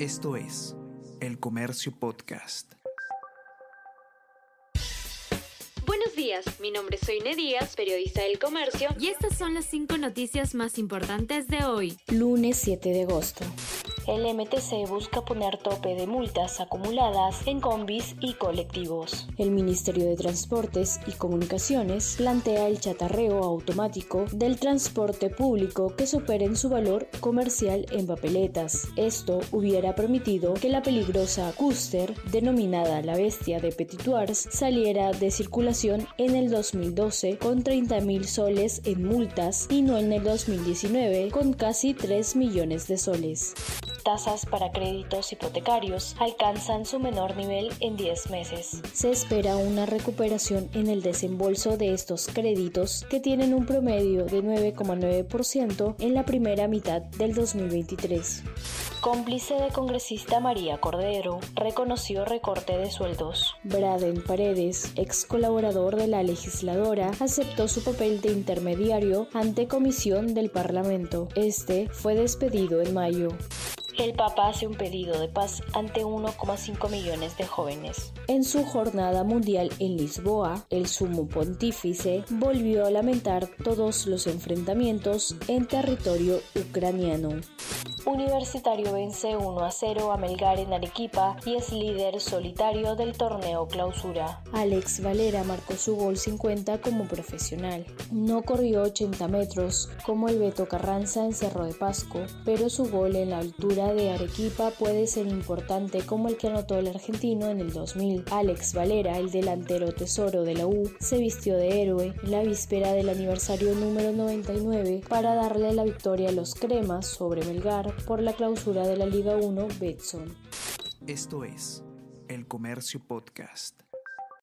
Esto es El Comercio Podcast. Buenos días, mi nombre es Soine Díaz, periodista del Comercio, y estas son las cinco noticias más importantes de hoy, lunes 7 de agosto. El MTC busca poner tope de multas acumuladas en combis y colectivos. El Ministerio de Transportes y Comunicaciones plantea el chatarreo automático del transporte público que superen su valor comercial en papeletas. Esto hubiera permitido que la peligrosa Custer, denominada la bestia de Petituars, saliera de circulación en el 2012 con 30.000 soles en multas y no en el 2019 con casi 3 millones de soles tasas para créditos hipotecarios alcanzan su menor nivel en 10 meses. Se espera una recuperación en el desembolso de estos créditos que tienen un promedio de 9,9% en la primera mitad del 2023. Cómplice de congresista María Cordero, reconoció recorte de sueldos. Braden Paredes, ex colaborador de la legisladora, aceptó su papel de intermediario ante comisión del Parlamento. Este fue despedido en mayo. El Papa hace un pedido de paz ante 1,5 millones de jóvenes. En su jornada mundial en Lisboa, el sumo pontífice volvió a lamentar todos los enfrentamientos en territorio ucraniano. Universitario vence 1 a 0 a Melgar en Arequipa y es líder solitario del torneo clausura. Alex Valera marcó su gol 50 como profesional. No corrió 80 metros como el Beto Carranza en Cerro de Pasco, pero su gol en la altura de Arequipa puede ser importante como el que anotó el argentino en el 2000. Alex Valera, el delantero tesoro de la U, se vistió de héroe en la víspera del aniversario número 99 para darle la victoria a los cremas sobre Melgar por la clausura de la Liga 1 Betson. Esto es El Comercio Podcast.